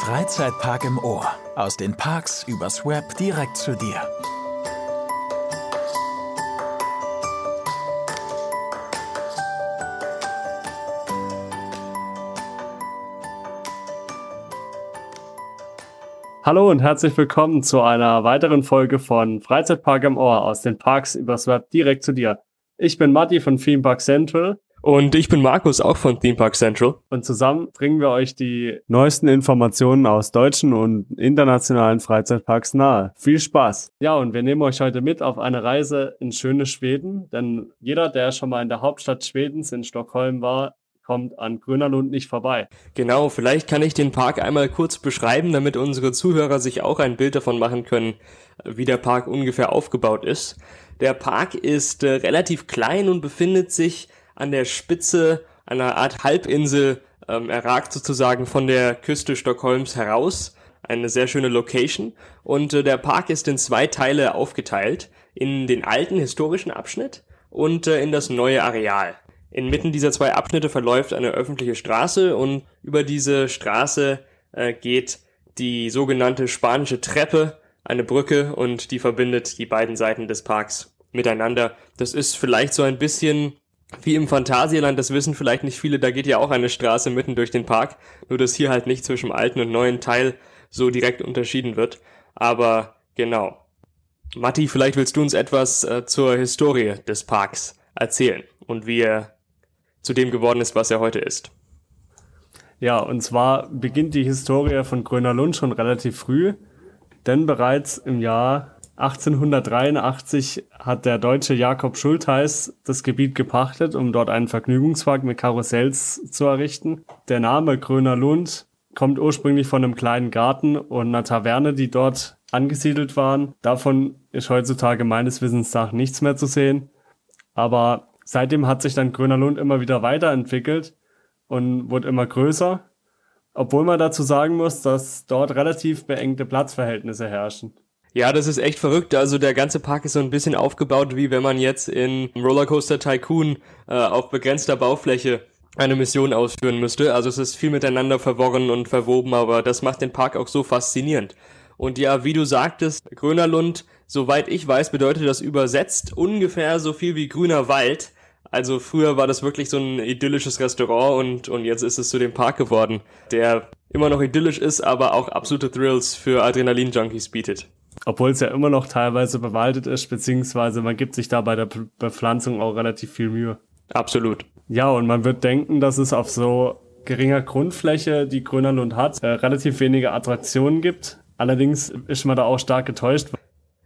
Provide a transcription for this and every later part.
Freizeitpark im Ohr. Aus den Parks übers Web direkt zu dir. Hallo und herzlich willkommen zu einer weiteren Folge von Freizeitpark im Ohr aus den Parks übers Web direkt zu dir. Ich bin Matti von Theme Park Central und ich bin Markus, auch von Theme Park Central. Und zusammen bringen wir euch die neuesten Informationen aus deutschen und internationalen Freizeitparks nahe. Viel Spaß! Ja, und wir nehmen euch heute mit auf eine Reise in schönes Schweden, denn jeder, der schon mal in der Hauptstadt Schwedens in Stockholm war, kommt an Grönerlund nicht vorbei. Genau, vielleicht kann ich den Park einmal kurz beschreiben, damit unsere Zuhörer sich auch ein Bild davon machen können, wie der Park ungefähr aufgebaut ist. Der Park ist äh, relativ klein und befindet sich an der Spitze einer Art Halbinsel, ähm, er ragt sozusagen von der Küste Stockholms heraus. Eine sehr schöne Location. Und äh, der Park ist in zwei Teile aufgeteilt. In den alten historischen Abschnitt und äh, in das neue Areal. Inmitten dieser zwei Abschnitte verläuft eine öffentliche Straße und über diese Straße äh, geht die sogenannte spanische Treppe, eine Brücke und die verbindet die beiden Seiten des Parks miteinander. Das ist vielleicht so ein bisschen wie im Phantasialand, das wissen vielleicht nicht viele, da geht ja auch eine Straße mitten durch den Park, nur dass hier halt nicht zwischen alten und neuen Teil so direkt unterschieden wird. Aber genau. Matti, vielleicht willst du uns etwas äh, zur Historie des Parks erzählen und wie er zu dem geworden ist, was er heute ist. Ja, und zwar beginnt die Historie von Gröner Lund schon relativ früh, denn bereits im Jahr 1883 hat der deutsche Jakob Schultheiß das Gebiet gepachtet, um dort einen Vergnügungspark mit Karussells zu errichten. Der Name Gröner Lund kommt ursprünglich von einem kleinen Garten und einer Taverne, die dort angesiedelt waren. Davon ist heutzutage meines Wissens nach nichts mehr zu sehen. Aber seitdem hat sich dann Gröner Lund immer wieder weiterentwickelt und wurde immer größer. Obwohl man dazu sagen muss, dass dort relativ beengte Platzverhältnisse herrschen. Ja, das ist echt verrückt. Also der ganze Park ist so ein bisschen aufgebaut, wie wenn man jetzt in Rollercoaster Tycoon äh, auf begrenzter Baufläche eine Mission ausführen müsste. Also es ist viel miteinander verworren und verwoben, aber das macht den Park auch so faszinierend. Und ja, wie du sagtest, Grönerlund, soweit ich weiß, bedeutet das übersetzt ungefähr so viel wie grüner Wald. Also früher war das wirklich so ein idyllisches Restaurant und, und jetzt ist es zu dem Park geworden, der immer noch idyllisch ist, aber auch absolute Thrills für Adrenalin-Junkies bietet. Obwohl es ja immer noch teilweise bewaldet ist, beziehungsweise man gibt sich da bei der Bepflanzung auch relativ viel Mühe. Absolut. Ja, und man wird denken, dass es auf so geringer Grundfläche, die Grönerlund hat, äh, relativ wenige Attraktionen gibt. Allerdings ist man da auch stark getäuscht.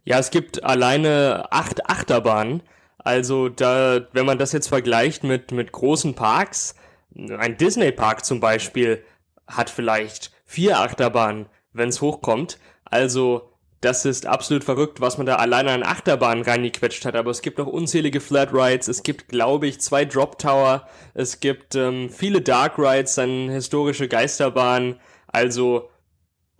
Ja, es gibt alleine acht Achterbahnen. Also da, wenn man das jetzt vergleicht mit, mit großen Parks, ein Disney-Park zum Beispiel hat vielleicht vier Achterbahnen, wenn es hochkommt. Also das ist absolut verrückt, was man da alleine an Achterbahnen reingequetscht hat. Aber es gibt noch unzählige Flat Rides. Es gibt, glaube ich, zwei Drop Tower. Es gibt ähm, viele Dark Rides, dann historische Geisterbahnen. Also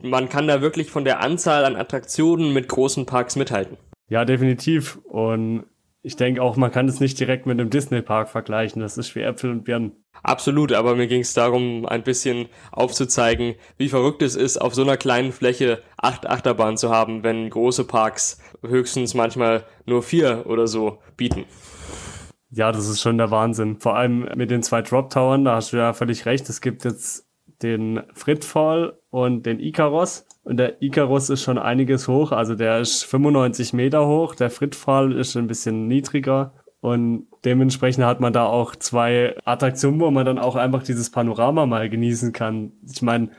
man kann da wirklich von der Anzahl an Attraktionen mit großen Parks mithalten. Ja, definitiv. Und ich denke auch, man kann es nicht direkt mit einem Disney-Park vergleichen. Das ist wie Äpfel und Birnen. Absolut, aber mir ging es darum, ein bisschen aufzuzeigen, wie verrückt es ist, auf so einer kleinen Fläche acht Achterbahnen zu haben, wenn große Parks höchstens manchmal nur vier oder so bieten. Ja, das ist schon der Wahnsinn. Vor allem mit den zwei Drop Towern, da hast du ja völlig recht. Es gibt jetzt den Fritfall und den Icaros. Und der Icarus ist schon einiges hoch, also der ist 95 Meter hoch, der Fritfall ist ein bisschen niedriger und dementsprechend hat man da auch zwei Attraktionen, wo man dann auch einfach dieses Panorama mal genießen kann. Ich meine,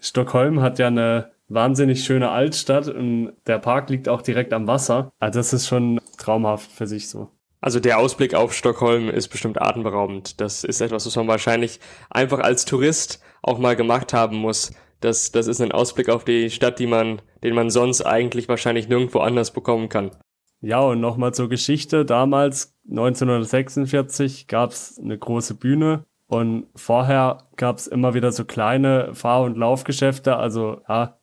Stockholm hat ja eine wahnsinnig schöne Altstadt und der Park liegt auch direkt am Wasser. Also das ist schon traumhaft für sich so. Also der Ausblick auf Stockholm ist bestimmt atemberaubend. Das ist etwas, was man wahrscheinlich einfach als Tourist auch mal gemacht haben muss. Das, das ist ein Ausblick auf die Stadt, die man, den man sonst eigentlich wahrscheinlich nirgendwo anders bekommen kann. Ja, und nochmal zur Geschichte. Damals, 1946, gab es eine große Bühne und vorher gab es immer wieder so kleine Fahr- und Laufgeschäfte, also ja,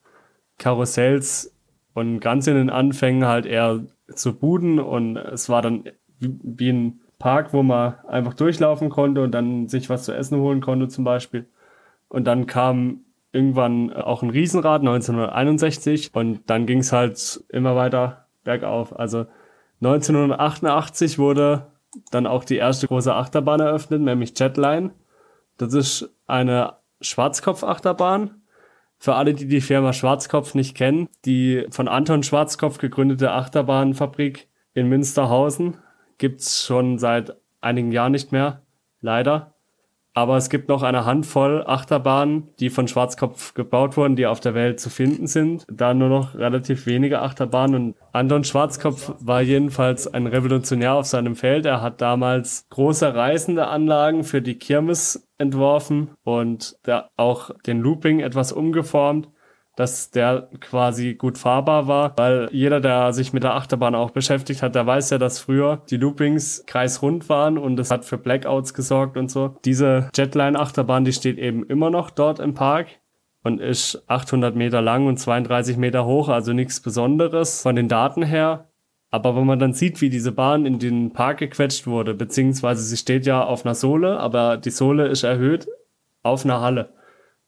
Karussells und ganz in den Anfängen halt eher zu Buden und es war dann wie ein Park, wo man einfach durchlaufen konnte und dann sich was zu essen holen konnte zum Beispiel. Und dann kam irgendwann auch ein Riesenrad 1961 und dann ging es halt immer weiter bergauf. Also 1988 wurde dann auch die erste große Achterbahn eröffnet, nämlich Jetline. Das ist eine Schwarzkopf-Achterbahn. Für alle, die die Firma Schwarzkopf nicht kennen, die von Anton Schwarzkopf gegründete Achterbahnfabrik in Münsterhausen gibt's schon seit einigen Jahren nicht mehr, leider. Aber es gibt noch eine Handvoll Achterbahnen, die von Schwarzkopf gebaut wurden, die auf der Welt zu finden sind. Da nur noch relativ wenige Achterbahnen. Und Anton Schwarzkopf war jedenfalls ein Revolutionär auf seinem Feld. Er hat damals große reisende Anlagen für die Kirmes entworfen und auch den Looping etwas umgeformt dass der quasi gut fahrbar war, weil jeder, der sich mit der Achterbahn auch beschäftigt hat, der weiß ja, dass früher die Loopings kreisrund waren und es hat für Blackouts gesorgt und so. Diese Jetline-Achterbahn, die steht eben immer noch dort im Park und ist 800 Meter lang und 32 Meter hoch, also nichts Besonderes von den Daten her. Aber wenn man dann sieht, wie diese Bahn in den Park gequetscht wurde, beziehungsweise sie steht ja auf einer Sohle, aber die Sohle ist erhöht auf einer Halle.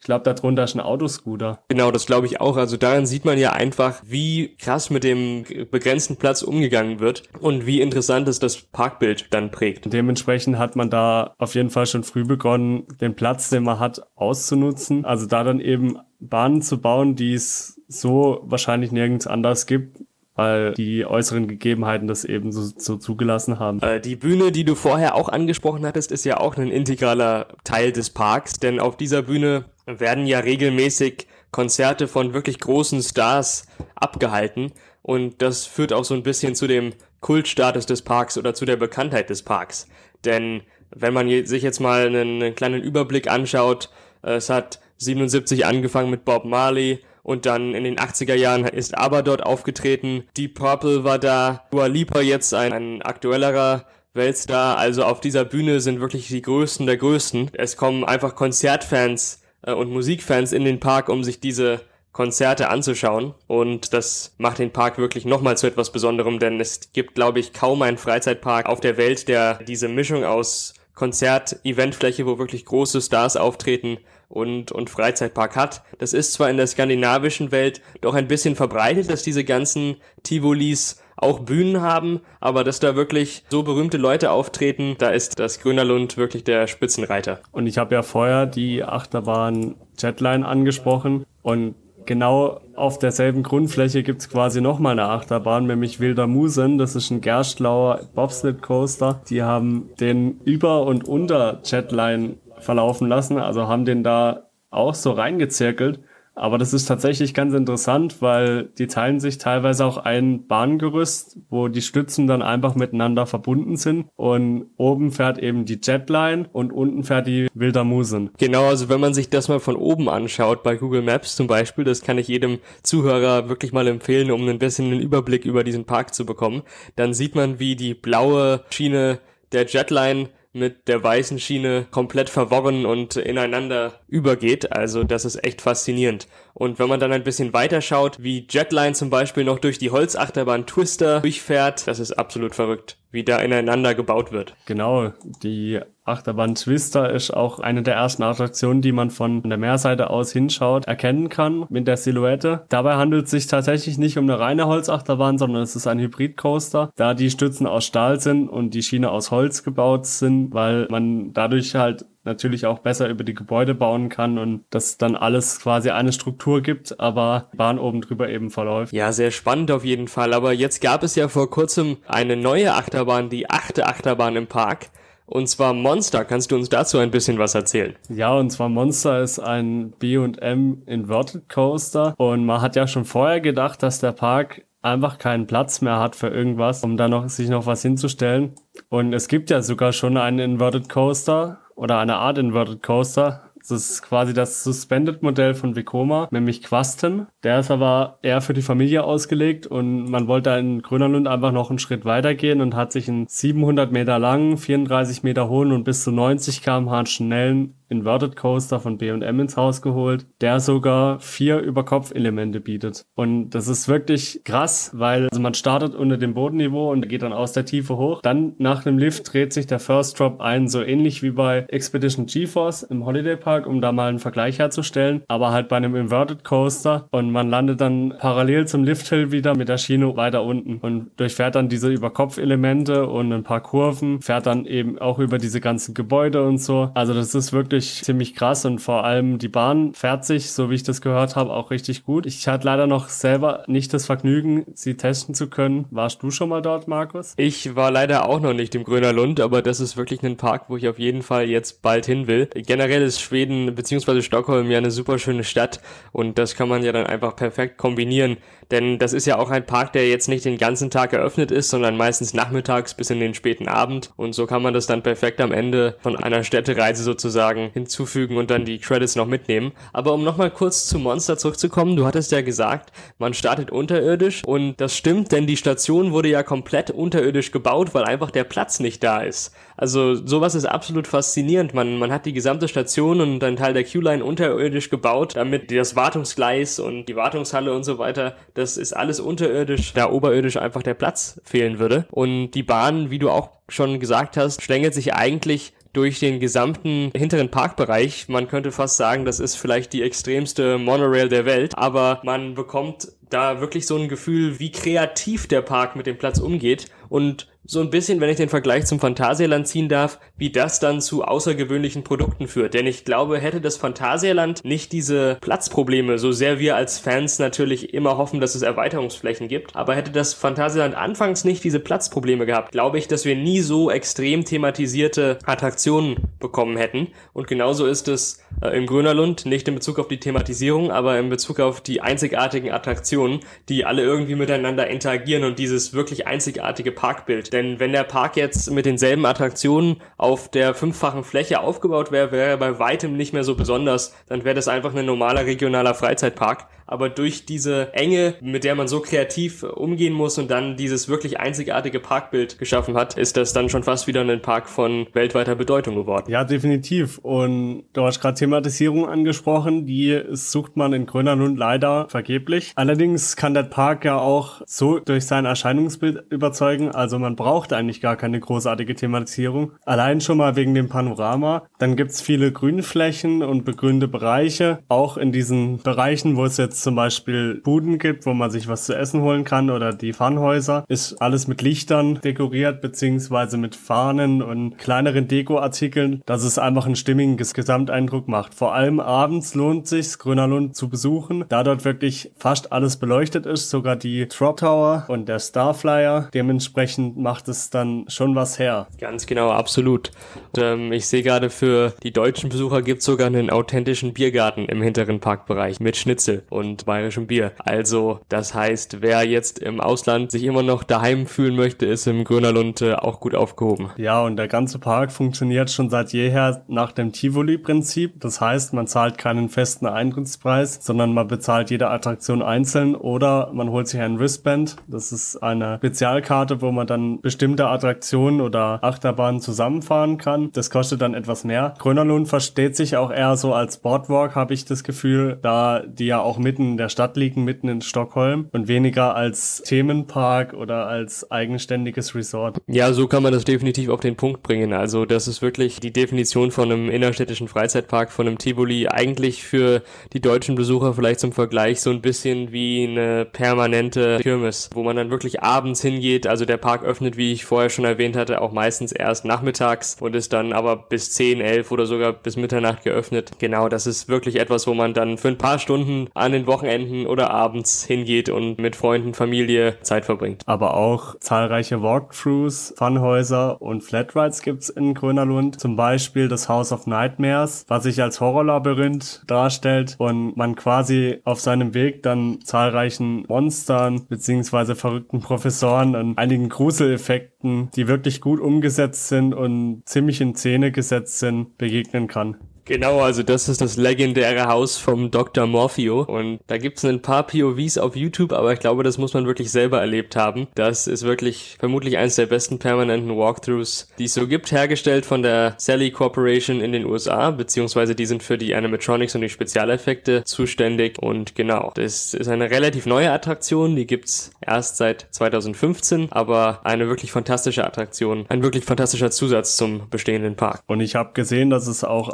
Ich glaube, darunter ist ein Autoscooter. Genau, das glaube ich auch. Also daran sieht man ja einfach, wie krass mit dem begrenzten Platz umgegangen wird und wie interessant es das Parkbild dann prägt. Dementsprechend hat man da auf jeden Fall schon früh begonnen, den Platz, den man hat, auszunutzen. Also da dann eben Bahnen zu bauen, die es so wahrscheinlich nirgends anders gibt weil die äußeren Gegebenheiten das eben so, so zugelassen haben. Äh, die Bühne, die du vorher auch angesprochen hattest, ist ja auch ein integraler Teil des Parks, denn auf dieser Bühne werden ja regelmäßig Konzerte von wirklich großen Stars abgehalten und das führt auch so ein bisschen zu dem Kultstatus des Parks oder zu der Bekanntheit des Parks. Denn wenn man sich jetzt mal einen, einen kleinen Überblick anschaut, äh, es hat 77 angefangen mit Bob Marley, und dann in den 80er Jahren ist ABBA dort aufgetreten. Deep Purple war da. Dua Lipa jetzt ein, ein aktuellerer Weltstar. Also auf dieser Bühne sind wirklich die Größten der Größten. Es kommen einfach Konzertfans äh, und Musikfans in den Park, um sich diese Konzerte anzuschauen. Und das macht den Park wirklich nochmal zu etwas Besonderem, denn es gibt, glaube ich, kaum einen Freizeitpark auf der Welt, der diese Mischung aus Konzert, Eventfläche, wo wirklich große Stars auftreten und, und Freizeitpark hat. Das ist zwar in der skandinavischen Welt doch ein bisschen verbreitet, dass diese ganzen Tivolis auch Bühnen haben, aber dass da wirklich so berühmte Leute auftreten, da ist das Grünerlund wirklich der Spitzenreiter. Und ich habe ja vorher die Achterbahn Jetline angesprochen und genau auf derselben Grundfläche gibt's quasi nochmal eine Achterbahn, nämlich Wilder Musen. Das ist ein Gerstlauer Bobsled Coaster. Die haben den über und unter Jetline verlaufen lassen, also haben den da auch so reingezirkelt. Aber das ist tatsächlich ganz interessant, weil die teilen sich teilweise auch ein Bahngerüst, wo die Stützen dann einfach miteinander verbunden sind. Und oben fährt eben die Jetline und unten fährt die Wilder Musen. Genau, also wenn man sich das mal von oben anschaut, bei Google Maps zum Beispiel, das kann ich jedem Zuhörer wirklich mal empfehlen, um ein bisschen einen Überblick über diesen Park zu bekommen, dann sieht man, wie die blaue Schiene der Jetline mit der weißen Schiene komplett verworren und ineinander übergeht. Also das ist echt faszinierend. Und wenn man dann ein bisschen weiter schaut, wie Jetline zum Beispiel noch durch die Holzachterbahn Twister durchfährt, das ist absolut verrückt, wie da ineinander gebaut wird. Genau, die Achterbahn Twister ist auch eine der ersten Attraktionen, die man von der Meerseite aus hinschaut, erkennen kann mit der Silhouette. Dabei handelt es sich tatsächlich nicht um eine reine Holzachterbahn, sondern es ist ein Hybrid-Coaster, da die Stützen aus Stahl sind und die Schiene aus Holz gebaut sind, weil man dadurch halt natürlich auch besser über die Gebäude bauen kann und das dann alles quasi eine Struktur gibt, aber Bahn oben drüber eben verläuft. Ja, sehr spannend auf jeden Fall. Aber jetzt gab es ja vor kurzem eine neue Achterbahn, die achte Achterbahn im Park. Und zwar Monster. Kannst du uns dazu ein bisschen was erzählen? Ja, und zwar Monster ist ein B&M Inverted Coaster. Und man hat ja schon vorher gedacht, dass der Park einfach keinen Platz mehr hat für irgendwas, um da noch, sich noch was hinzustellen. Und es gibt ja sogar schon einen Inverted Coaster oder eine Art Inverted Coaster. Das ist quasi das Suspended-Modell von Vekoma, nämlich Quasten. Der ist aber eher für die Familie ausgelegt und man wollte in Grönerlund einfach noch einen Schritt weitergehen und hat sich einen 700 Meter langen, 34 Meter hohen und bis zu 90 km/h schnellen Inverted Coaster von B&M ins Haus geholt, der sogar vier Überkopfelemente bietet. Und das ist wirklich krass, weil also man startet unter dem Bodenniveau und geht dann aus der Tiefe hoch. Dann nach dem Lift dreht sich der First Drop ein, so ähnlich wie bei Expedition GeForce im Holiday Park, um da mal einen Vergleich herzustellen, aber halt bei einem Inverted Coaster und man landet dann parallel zum Lift Hill wieder mit der Schiene weiter unten und durchfährt dann diese Überkopfelemente und ein paar Kurven, fährt dann eben auch über diese ganzen Gebäude und so. Also das ist wirklich ziemlich krass und vor allem die Bahn fährt sich, so wie ich das gehört habe, auch richtig gut. Ich hatte leider noch selber nicht das Vergnügen, sie testen zu können. Warst du schon mal dort, Markus? Ich war leider auch noch nicht im Grüner Lund, aber das ist wirklich ein Park, wo ich auf jeden Fall jetzt bald hin will. Generell ist Schweden bzw. Stockholm ja eine super schöne Stadt und das kann man ja dann einfach perfekt kombinieren denn das ist ja auch ein Park, der jetzt nicht den ganzen Tag eröffnet ist, sondern meistens nachmittags bis in den späten Abend. Und so kann man das dann perfekt am Ende von einer Städtereise sozusagen hinzufügen und dann die Credits noch mitnehmen. Aber um nochmal kurz zu Monster zurückzukommen, du hattest ja gesagt, man startet unterirdisch und das stimmt, denn die Station wurde ja komplett unterirdisch gebaut, weil einfach der Platz nicht da ist. Also sowas ist absolut faszinierend. Man, man hat die gesamte Station und einen Teil der Q-Line unterirdisch gebaut, damit das Wartungsgleis und die Wartungshalle und so weiter das ist alles unterirdisch, da oberirdisch einfach der Platz fehlen würde. Und die Bahn, wie du auch schon gesagt hast, schlängelt sich eigentlich durch den gesamten hinteren Parkbereich. Man könnte fast sagen, das ist vielleicht die extremste Monorail der Welt, aber man bekommt da wirklich so ein Gefühl, wie kreativ der Park mit dem Platz umgeht und so ein bisschen, wenn ich den Vergleich zum Phantasialand ziehen darf, wie das dann zu außergewöhnlichen Produkten führt. Denn ich glaube, hätte das Phantasialand nicht diese Platzprobleme, so sehr wir als Fans natürlich immer hoffen, dass es Erweiterungsflächen gibt, aber hätte das Phantasialand anfangs nicht diese Platzprobleme gehabt, glaube ich, dass wir nie so extrem thematisierte Attraktionen bekommen hätten. Und genauso ist es äh, im Grönerlund, nicht in Bezug auf die Thematisierung, aber in Bezug auf die einzigartigen Attraktionen, die alle irgendwie miteinander interagieren und dieses wirklich einzigartige Parkbild. Denn wenn der Park jetzt mit denselben Attraktionen auf der fünffachen Fläche aufgebaut wäre, wäre er bei weitem nicht mehr so besonders. Dann wäre das einfach ein normaler regionaler Freizeitpark aber durch diese Enge, mit der man so kreativ umgehen muss und dann dieses wirklich einzigartige Parkbild geschaffen hat, ist das dann schon fast wieder ein Park von weltweiter Bedeutung geworden. Ja, definitiv. Und du hast gerade Thematisierung angesprochen, die sucht man in Grönland leider vergeblich. Allerdings kann der Park ja auch so durch sein Erscheinungsbild überzeugen, also man braucht eigentlich gar keine großartige Thematisierung. Allein schon mal wegen dem Panorama. Dann gibt's viele Grünflächen und begrünte Bereiche, auch in diesen Bereichen, wo es jetzt zum Beispiel Buden gibt, wo man sich was zu essen holen kann oder die Fahnenhäuser, ist alles mit Lichtern dekoriert, beziehungsweise mit Fahnen und kleineren Dekoartikeln, dass es einfach einen stimmigen Gesamteindruck macht. Vor allem abends lohnt sich Grönerlund zu besuchen, da dort wirklich fast alles beleuchtet ist, sogar die Drop Tower und der Starflyer. Dementsprechend macht es dann schon was her. Ganz genau, absolut. Und, ähm, ich sehe gerade für die deutschen Besucher gibt es sogar einen authentischen Biergarten im hinteren Parkbereich mit Schnitzel und und bayerischem Bier. Also, das heißt, wer jetzt im Ausland sich immer noch daheim fühlen möchte, ist im Grönerlund äh, auch gut aufgehoben. Ja, und der ganze Park funktioniert schon seit jeher nach dem Tivoli-Prinzip. Das heißt, man zahlt keinen festen Eintrittspreis, sondern man bezahlt jede Attraktion einzeln oder man holt sich ein Wristband. Das ist eine Spezialkarte, wo man dann bestimmte Attraktionen oder Achterbahnen zusammenfahren kann. Das kostet dann etwas mehr. Grönerlund versteht sich auch eher so als Boardwalk, habe ich das Gefühl, da die ja auch mit mitten in der Stadt liegen, mitten in Stockholm und weniger als Themenpark oder als eigenständiges Resort. Ja, so kann man das definitiv auf den Punkt bringen. Also das ist wirklich die Definition von einem innerstädtischen Freizeitpark, von einem Tivoli, eigentlich für die deutschen Besucher vielleicht zum Vergleich so ein bisschen wie eine permanente Kirmes, wo man dann wirklich abends hingeht. Also der Park öffnet, wie ich vorher schon erwähnt hatte, auch meistens erst nachmittags und ist dann aber bis 10, 11 oder sogar bis Mitternacht geöffnet. Genau, das ist wirklich etwas, wo man dann für ein paar Stunden an den Wochenenden oder abends hingeht und mit Freunden, Familie Zeit verbringt. Aber auch zahlreiche Walkthroughs, Funhäuser und Flatrides gibt's in Grönerlund. Zum Beispiel das House of Nightmares, was sich als Horrorlabyrinth darstellt und man quasi auf seinem Weg dann zahlreichen Monstern beziehungsweise verrückten Professoren und einigen Gruseleffekten, die wirklich gut umgesetzt sind und ziemlich in Szene gesetzt sind, begegnen kann. Genau, also das ist das legendäre Haus vom Dr. Morpheo und da gibt's ein paar POVs auf YouTube, aber ich glaube, das muss man wirklich selber erlebt haben. Das ist wirklich vermutlich eines der besten permanenten Walkthroughs, die es so gibt, hergestellt von der Sally Corporation in den USA, beziehungsweise die sind für die Animatronics und die Spezialeffekte zuständig und genau, das ist eine relativ neue Attraktion, die gibt's erst seit 2015, aber eine wirklich fantastische Attraktion, ein wirklich fantastischer Zusatz zum bestehenden Park. Und ich habe gesehen, dass es auch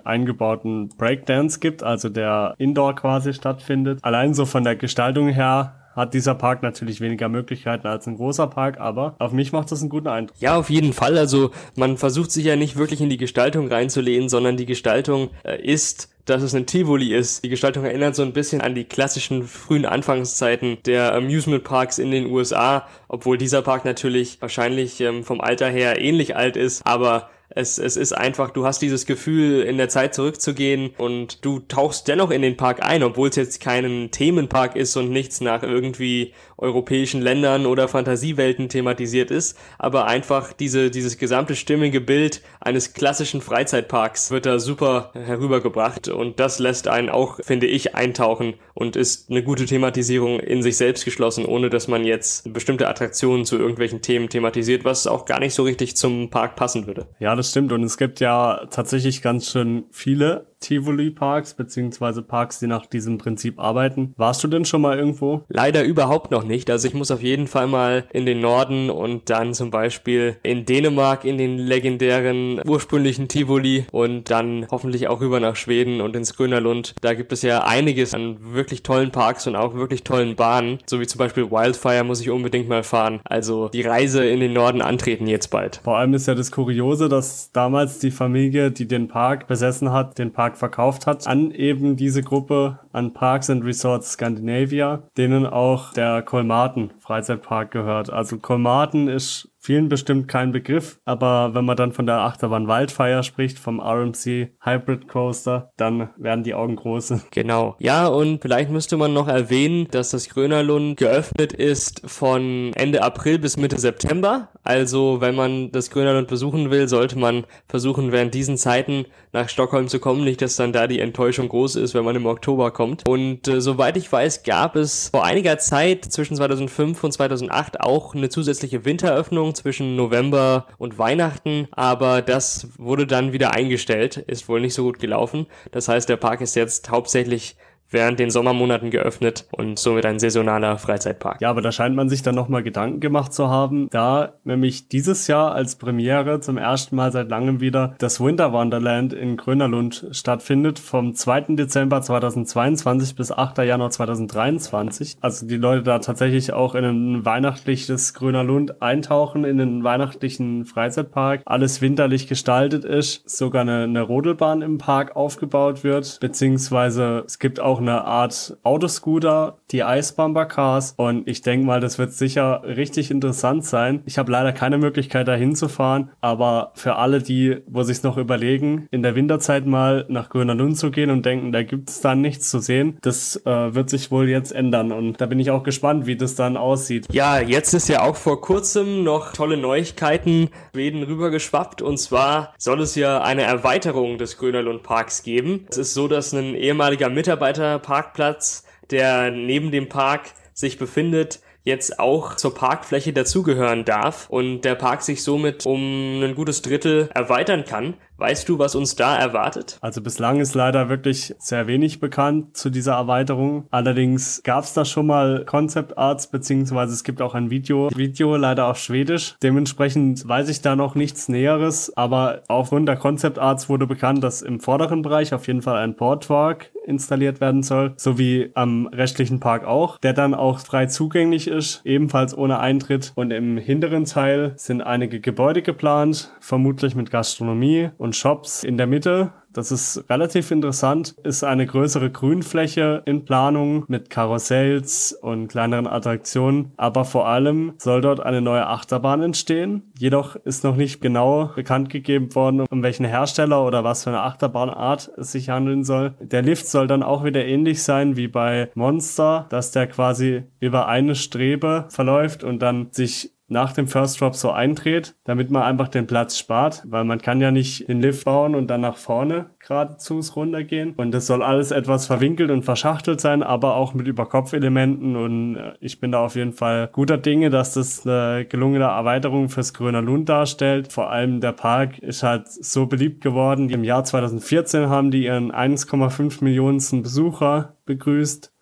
eingebauten Breakdance gibt, also der Indoor quasi stattfindet. Allein so von der Gestaltung her hat dieser Park natürlich weniger Möglichkeiten als ein großer Park, aber auf mich macht das einen guten Eindruck. Ja, auf jeden Fall. Also man versucht sich ja nicht wirklich in die Gestaltung reinzulehnen, sondern die Gestaltung äh, ist dass es ein Tivoli ist. Die Gestaltung erinnert so ein bisschen an die klassischen frühen Anfangszeiten der Amusement Parks in den USA, obwohl dieser Park natürlich wahrscheinlich ähm, vom Alter her ähnlich alt ist, aber es, es ist einfach, du hast dieses Gefühl, in der Zeit zurückzugehen und du tauchst dennoch in den Park ein, obwohl es jetzt kein Themenpark ist und nichts nach irgendwie europäischen Ländern oder Fantasiewelten thematisiert ist, aber einfach diese, dieses gesamte stimmige Bild eines klassischen Freizeitparks wird da super herübergebracht und das lässt einen auch, finde ich, eintauchen und ist eine gute Thematisierung in sich selbst geschlossen, ohne dass man jetzt bestimmte Attraktionen zu irgendwelchen Themen thematisiert, was auch gar nicht so richtig zum Park passen würde. Ja, das stimmt und es gibt ja tatsächlich ganz schön viele Tivoli-Parks, beziehungsweise Parks, die nach diesem Prinzip arbeiten. Warst du denn schon mal irgendwo? Leider überhaupt noch nicht. Also ich muss auf jeden Fall mal in den Norden und dann zum Beispiel in Dänemark in den legendären ursprünglichen Tivoli und dann hoffentlich auch rüber nach Schweden und ins Grönerlund. Da gibt es ja einiges an wirklich tollen Parks und auch wirklich tollen Bahnen. So wie zum Beispiel Wildfire muss ich unbedingt mal fahren. Also die Reise in den Norden antreten jetzt bald. Vor allem ist ja das Kuriose, dass damals die Familie, die den Park besessen hat, den Park verkauft hat, an eben diese Gruppe an Parks and Resorts Scandinavia, denen auch der Kolmaten Freizeitpark gehört. Also Kolmaten ist vielen bestimmt kein Begriff, aber wenn man dann von der Achterbahn Wildfire spricht, vom RMC Hybrid Coaster, dann werden die Augen groß. Genau. Ja, und vielleicht müsste man noch erwähnen, dass das Grönerlund geöffnet ist von Ende April bis Mitte September. Also, wenn man das Grönerlund besuchen will, sollte man versuchen, während diesen Zeiten nach Stockholm zu kommen. Nicht, dass dann da die Enttäuschung groß ist, wenn man im Oktober kommt. Und äh, soweit ich weiß, gab es vor einiger Zeit zwischen 2005 und 2008 auch eine zusätzliche Winteröffnung zwischen November und Weihnachten, aber das wurde dann wieder eingestellt, ist wohl nicht so gut gelaufen. Das heißt, der Park ist jetzt hauptsächlich während den Sommermonaten geöffnet und somit ein saisonaler Freizeitpark. Ja, aber da scheint man sich dann nochmal Gedanken gemacht zu haben, da nämlich dieses Jahr als Premiere zum ersten Mal seit langem wieder das Winter Wonderland in Grönerlund stattfindet, vom 2. Dezember 2022 bis 8. Januar 2023. Also die Leute da tatsächlich auch in ein weihnachtliches Grönerlund eintauchen, in einen weihnachtlichen Freizeitpark, alles winterlich gestaltet ist, sogar eine, eine Rodelbahn im Park aufgebaut wird, beziehungsweise es gibt auch auch eine Art Autoscooter, die Eisbomber Cars. Und ich denke mal, das wird sicher richtig interessant sein. Ich habe leider keine Möglichkeit, da hinzufahren, aber für alle, die, wo sich noch überlegen, in der Winterzeit mal nach Grüner Lund zu gehen und denken, da gibt es dann nichts zu sehen, das äh, wird sich wohl jetzt ändern. Und da bin ich auch gespannt, wie das dann aussieht. Ja, jetzt ist ja auch vor kurzem noch tolle Neuigkeiten Schweden rübergeschwappt. Und zwar soll es ja eine Erweiterung des Grönerlund Parks geben. Es ist so, dass ein ehemaliger Mitarbeiter Parkplatz, der neben dem Park sich befindet, jetzt auch zur Parkfläche dazugehören darf und der Park sich somit um ein gutes Drittel erweitern kann. Weißt du, was uns da erwartet? Also bislang ist leider wirklich sehr wenig bekannt zu dieser Erweiterung. Allerdings gab es da schon mal Concept Arts, beziehungsweise es gibt auch ein Video, Video leider auf Schwedisch. Dementsprechend weiß ich da noch nichts Näheres, aber aufgrund der Concept Arts wurde bekannt, dass im vorderen Bereich auf jeden Fall ein Portwalk installiert werden soll, sowie am restlichen Park auch, der dann auch frei zugänglich ist, ebenfalls ohne Eintritt. Und im hinteren Teil sind einige Gebäude geplant, vermutlich mit Gastronomie und Shops in der Mitte das ist relativ interessant. Ist eine größere Grünfläche in Planung mit Karussells und kleineren Attraktionen. Aber vor allem soll dort eine neue Achterbahn entstehen. Jedoch ist noch nicht genau bekannt gegeben worden, um welchen Hersteller oder was für eine Achterbahnart es sich handeln soll. Der Lift soll dann auch wieder ähnlich sein wie bei Monster, dass der quasi über eine Strebe verläuft und dann sich nach dem First Drop so eindreht, damit man einfach den Platz spart, weil man kann ja nicht den Lift bauen und dann nach vorne geradezu runtergehen. Und das soll alles etwas verwinkelt und verschachtelt sein, aber auch mit Überkopfelementen. Und äh, ich bin da auf jeden Fall guter Dinge, dass das eine gelungene Erweiterung fürs Grüner Lund darstellt. Vor allem der Park ist halt so beliebt geworden. Im Jahr 2014 haben die ihren 1,5 Millionensten Besucher begrüßt.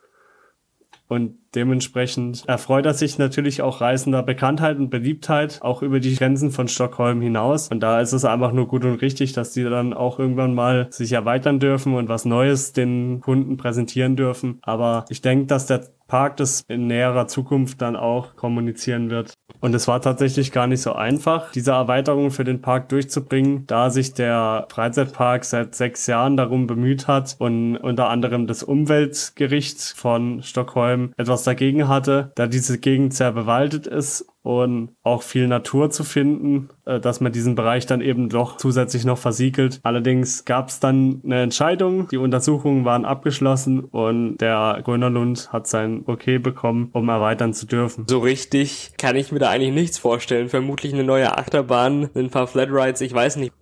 Und dementsprechend erfreut er sich natürlich auch reisender Bekanntheit und Beliebtheit, auch über die Grenzen von Stockholm hinaus. Und da ist es einfach nur gut und richtig, dass die dann auch irgendwann mal sich erweitern dürfen und was Neues den Kunden präsentieren dürfen. Aber ich denke, dass der Park das in näherer Zukunft dann auch kommunizieren wird. Und es war tatsächlich gar nicht so einfach, diese Erweiterung für den Park durchzubringen, da sich der Freizeitpark seit sechs Jahren darum bemüht hat und unter anderem das Umweltgericht von Stockholm etwas dagegen hatte, da diese Gegend sehr bewaldet ist und auch viel Natur zu finden, äh, dass man diesen Bereich dann eben doch zusätzlich noch versiegelt. Allerdings gab es dann eine Entscheidung, die Untersuchungen waren abgeschlossen und der Grönerlund hat sein Okay bekommen, um erweitern zu dürfen. So richtig kann ich mir da eigentlich nichts vorstellen. Vermutlich eine neue Achterbahn, ein paar Flatrides, ich weiß nicht.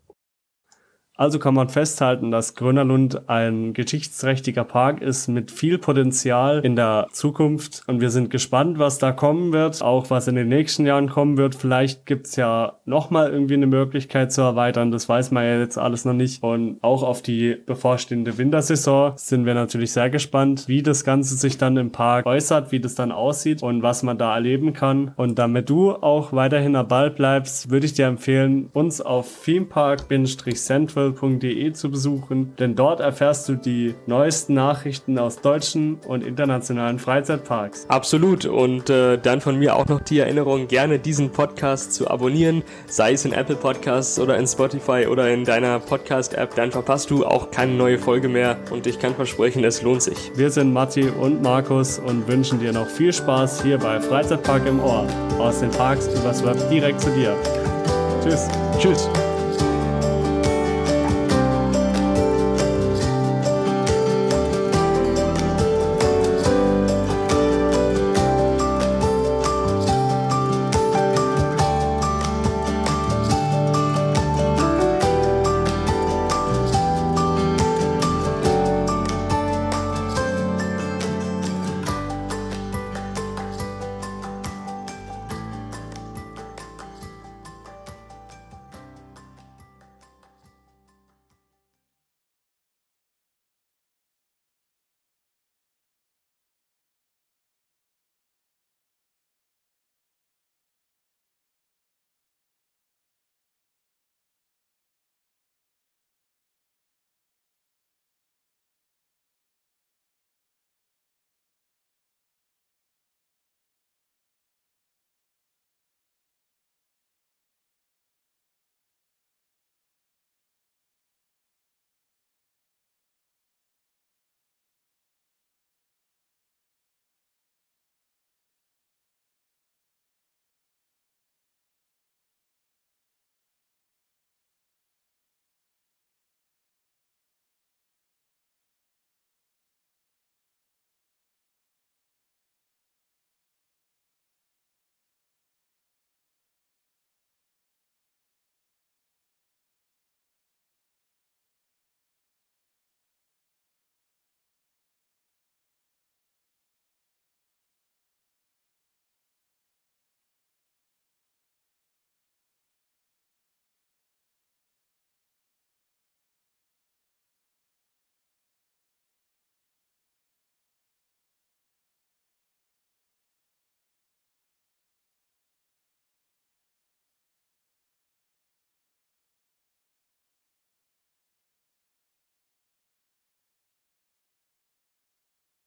Also kann man festhalten, dass Grönerlund ein geschichtsträchtiger Park ist mit viel Potenzial in der Zukunft und wir sind gespannt, was da kommen wird, auch was in den nächsten Jahren kommen wird. Vielleicht gibt's ja nochmal irgendwie eine Möglichkeit zu erweitern, das weiß man ja jetzt alles noch nicht. Und auch auf die bevorstehende Wintersaison sind wir natürlich sehr gespannt, wie das Ganze sich dann im Park äußert, wie das dann aussieht und was man da erleben kann. Und damit du auch weiterhin am Ball bleibst, würde ich dir empfehlen, uns auf themepark-central festival.de zu besuchen, denn dort erfährst du die neuesten Nachrichten aus deutschen und internationalen Freizeitparks. Absolut und äh, dann von mir auch noch die Erinnerung, gerne diesen Podcast zu abonnieren, sei es in Apple Podcasts oder in Spotify oder in deiner Podcast-App, dann verpasst du auch keine neue Folge mehr und ich kann versprechen, es lohnt sich. Wir sind Matti und Markus und wünschen dir noch viel Spaß hier bei Freizeitpark im Ohr. Aus den Parks übers Web direkt zu dir. Tschüss. Tschüss.